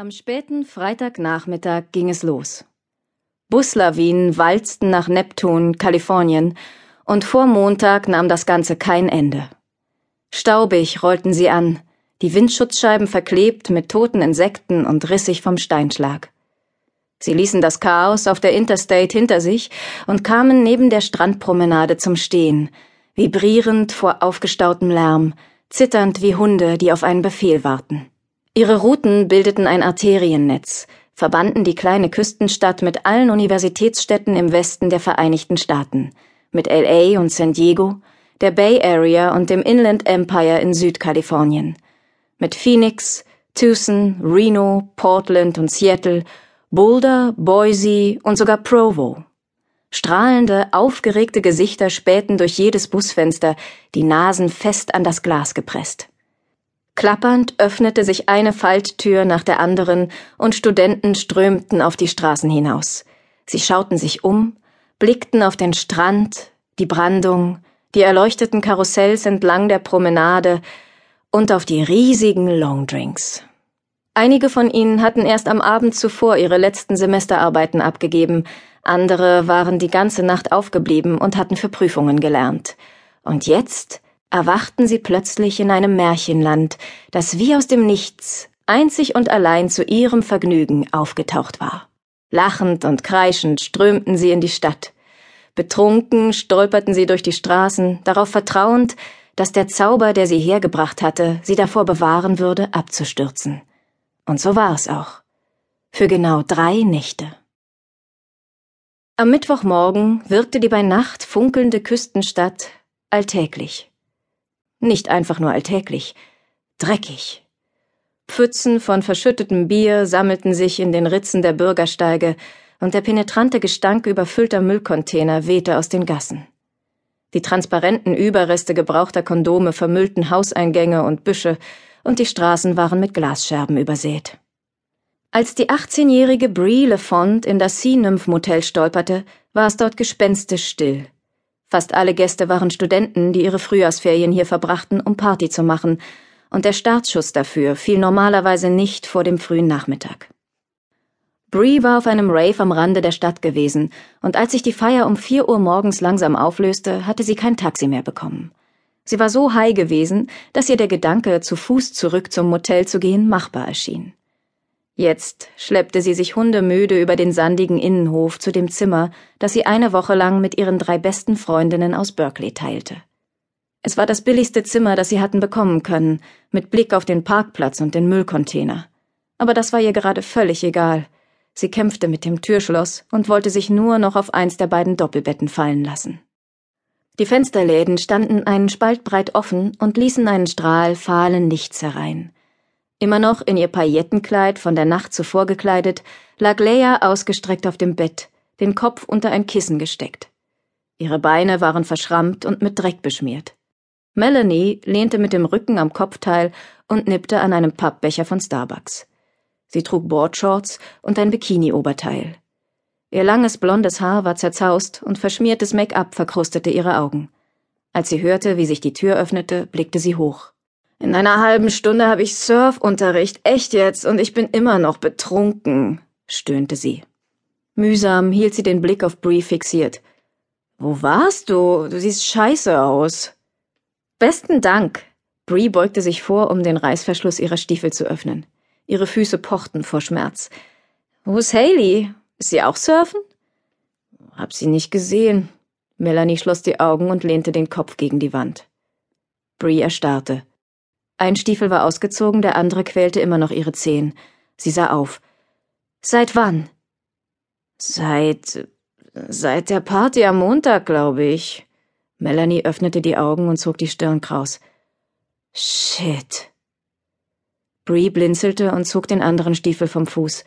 Am späten Freitagnachmittag ging es los. Buslawinen walzten nach Neptun, Kalifornien, und vor Montag nahm das Ganze kein Ende. Staubig rollten sie an, die Windschutzscheiben verklebt mit toten Insekten und rissig vom Steinschlag. Sie ließen das Chaos auf der Interstate hinter sich und kamen neben der Strandpromenade zum Stehen, vibrierend vor aufgestautem Lärm, zitternd wie Hunde, die auf einen Befehl warten. Ihre Routen bildeten ein Arteriennetz, verbanden die kleine Küstenstadt mit allen Universitätsstädten im Westen der Vereinigten Staaten, mit LA und San Diego, der Bay Area und dem Inland Empire in Südkalifornien, mit Phoenix, Tucson, Reno, Portland und Seattle, Boulder, Boise und sogar Provo. Strahlende, aufgeregte Gesichter spähten durch jedes Busfenster, die Nasen fest an das Glas gepresst. Klappernd öffnete sich eine Falttür nach der anderen, und Studenten strömten auf die Straßen hinaus. Sie schauten sich um, blickten auf den Strand, die Brandung, die erleuchteten Karussells entlang der Promenade und auf die riesigen Longdrinks. Einige von ihnen hatten erst am Abend zuvor ihre letzten Semesterarbeiten abgegeben, andere waren die ganze Nacht aufgeblieben und hatten für Prüfungen gelernt. Und jetzt erwachten sie plötzlich in einem Märchenland, das wie aus dem Nichts einzig und allein zu ihrem Vergnügen aufgetaucht war. Lachend und kreischend strömten sie in die Stadt. Betrunken stolperten sie durch die Straßen, darauf vertrauend, dass der Zauber, der sie hergebracht hatte, sie davor bewahren würde, abzustürzen. Und so war es auch. Für genau drei Nächte. Am Mittwochmorgen wirkte die bei Nacht funkelnde Küstenstadt alltäglich. Nicht einfach nur alltäglich, dreckig. Pfützen von verschüttetem Bier sammelten sich in den Ritzen der Bürgersteige, und der penetrante Gestank überfüllter Müllcontainer wehte aus den Gassen. Die transparenten Überreste gebrauchter Kondome vermüllten Hauseingänge und Büsche, und die Straßen waren mit Glasscherben übersät. Als die 18-jährige Brie LeFont in das Sea Nymph Motel stolperte, war es dort gespenstisch still. Fast alle Gäste waren Studenten, die ihre Frühjahrsferien hier verbrachten, um Party zu machen, und der Startschuss dafür fiel normalerweise nicht vor dem frühen Nachmittag. Bree war auf einem Rave am Rande der Stadt gewesen, und als sich die Feier um vier Uhr morgens langsam auflöste, hatte sie kein Taxi mehr bekommen. Sie war so high gewesen, dass ihr der Gedanke, zu Fuß zurück zum Motel zu gehen, machbar erschien. Jetzt schleppte sie sich hundemüde über den sandigen Innenhof zu dem Zimmer, das sie eine Woche lang mit ihren drei besten Freundinnen aus Berkeley teilte. Es war das billigste Zimmer, das sie hatten bekommen können, mit Blick auf den Parkplatz und den Müllcontainer. Aber das war ihr gerade völlig egal. Sie kämpfte mit dem Türschloss und wollte sich nur noch auf eins der beiden Doppelbetten fallen lassen. Die Fensterläden standen einen Spalt breit offen und ließen einen Strahl fahlen Lichts herein. Immer noch in ihr Paillettenkleid von der Nacht zuvor gekleidet, lag Leia ausgestreckt auf dem Bett, den Kopf unter ein Kissen gesteckt. Ihre Beine waren verschrammt und mit Dreck beschmiert. Melanie lehnte mit dem Rücken am Kopfteil und nippte an einem Pappbecher von Starbucks. Sie trug Boardshorts und ein Bikini-Oberteil. Ihr langes blondes Haar war zerzaust und verschmiertes Make-up verkrustete ihre Augen. Als sie hörte, wie sich die Tür öffnete, blickte sie hoch. In einer halben Stunde habe ich Surfunterricht, echt jetzt, und ich bin immer noch betrunken, stöhnte sie. Mühsam hielt sie den Blick auf Bree fixiert. Wo warst du? Du siehst scheiße aus. Besten Dank. Bree beugte sich vor, um den Reißverschluss ihrer Stiefel zu öffnen. Ihre Füße pochten vor Schmerz. Wo ist Haley? Ist sie auch surfen? Hab sie nicht gesehen. Melanie schloss die Augen und lehnte den Kopf gegen die Wand. Bree erstarrte. Ein Stiefel war ausgezogen, der andere quälte immer noch ihre Zehen. Sie sah auf. Seit wann? Seit. seit der Party am Montag, glaube ich. Melanie öffnete die Augen und zog die Stirn kraus. Shit. Bree blinzelte und zog den anderen Stiefel vom Fuß.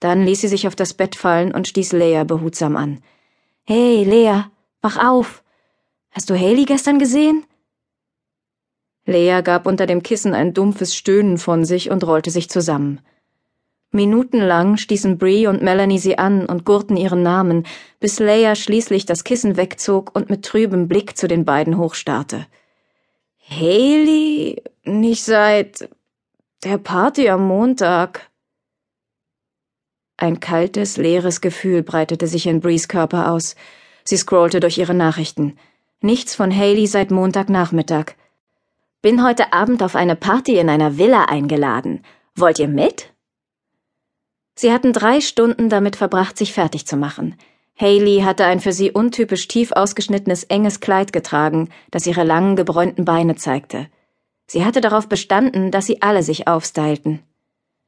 Dann ließ sie sich auf das Bett fallen und stieß Lea behutsam an. Hey, Lea, wach auf. Hast du Haley gestern gesehen? Lea gab unter dem Kissen ein dumpfes Stöhnen von sich und rollte sich zusammen. Minutenlang stießen Bree und Melanie sie an und gurrten ihren Namen, bis Leia schließlich das Kissen wegzog und mit trübem Blick zu den beiden hochstarrte. Haley? Nicht seit der Party am Montag. Ein kaltes, leeres Gefühl breitete sich in Brees Körper aus. Sie scrollte durch ihre Nachrichten. Nichts von Haley seit Montagnachmittag. Bin heute Abend auf eine Party in einer Villa eingeladen. Wollt ihr mit? Sie hatten drei Stunden damit verbracht, sich fertig zu machen. Haley hatte ein für sie untypisch tief ausgeschnittenes enges Kleid getragen, das ihre langen gebräunten Beine zeigte. Sie hatte darauf bestanden, dass sie alle sich aufstylten.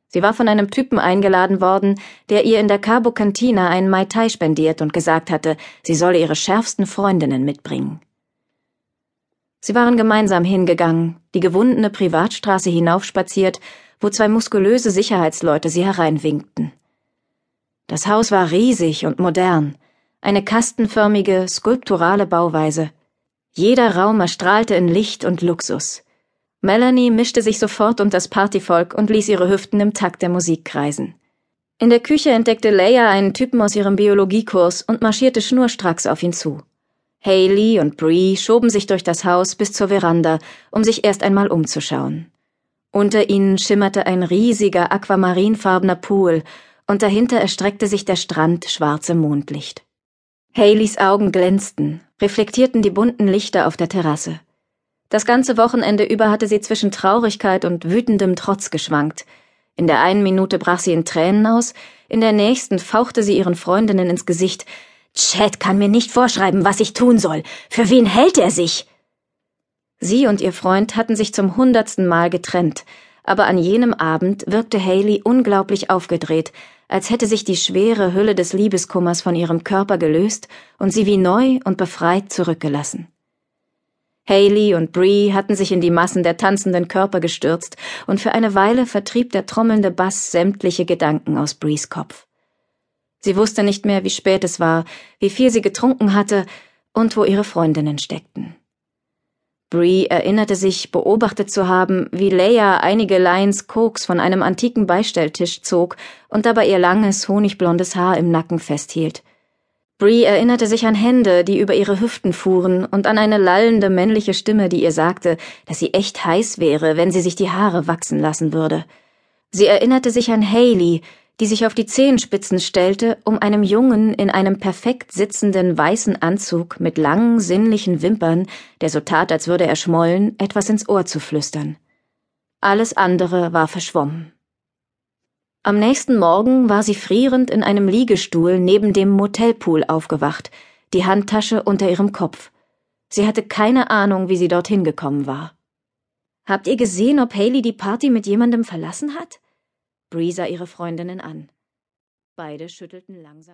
Sie war von einem Typen eingeladen worden, der ihr in der Cabo Cantina einen Mai Tai spendiert und gesagt hatte, sie solle ihre schärfsten Freundinnen mitbringen. Sie waren gemeinsam hingegangen, die gewundene Privatstraße hinaufspaziert, wo zwei muskulöse Sicherheitsleute sie hereinwinkten. Das Haus war riesig und modern, eine kastenförmige, skulpturale Bauweise. Jeder Raum erstrahlte in Licht und Luxus. Melanie mischte sich sofort unter das Partyvolk und ließ ihre Hüften im Takt der Musik kreisen. In der Küche entdeckte Leia einen Typen aus ihrem Biologiekurs und marschierte schnurstracks auf ihn zu. Haley und Bree schoben sich durch das Haus bis zur Veranda, um sich erst einmal umzuschauen. Unter ihnen schimmerte ein riesiger aquamarinfarbener Pool, und dahinter erstreckte sich der Strand schwarz Mondlicht. Haleys Augen glänzten, reflektierten die bunten Lichter auf der Terrasse. Das ganze Wochenende über hatte sie zwischen Traurigkeit und wütendem Trotz geschwankt. In der einen Minute brach sie in Tränen aus, in der nächsten fauchte sie ihren Freundinnen ins Gesicht. Chad kann mir nicht vorschreiben, was ich tun soll. Für wen hält er sich? Sie und ihr Freund hatten sich zum hundertsten Mal getrennt, aber an jenem Abend wirkte Haley unglaublich aufgedreht, als hätte sich die schwere Hülle des Liebeskummers von ihrem Körper gelöst und sie wie neu und befreit zurückgelassen. Haley und Bree hatten sich in die Massen der tanzenden Körper gestürzt, und für eine Weile vertrieb der trommelnde Bass sämtliche Gedanken aus Brees Kopf. Sie wusste nicht mehr, wie spät es war, wie viel sie getrunken hatte und wo ihre Freundinnen steckten. Bree erinnerte sich, beobachtet zu haben, wie Leia einige Lines Koks von einem antiken Beistelltisch zog und dabei ihr langes, honigblondes Haar im Nacken festhielt. Bree erinnerte sich an Hände, die über ihre Hüften fuhren, und an eine lallende männliche Stimme, die ihr sagte, dass sie echt heiß wäre, wenn sie sich die Haare wachsen lassen würde. Sie erinnerte sich an Haley, die sich auf die Zehenspitzen stellte, um einem Jungen in einem perfekt sitzenden weißen Anzug mit langen, sinnlichen Wimpern, der so tat, als würde er schmollen, etwas ins Ohr zu flüstern. Alles andere war verschwommen. Am nächsten Morgen war sie frierend in einem Liegestuhl neben dem Motelpool aufgewacht, die Handtasche unter ihrem Kopf. Sie hatte keine Ahnung, wie sie dorthin gekommen war. Habt ihr gesehen, ob Haley die Party mit jemandem verlassen hat? Bree sah ihre Freundinnen an. Beide schüttelten langsam.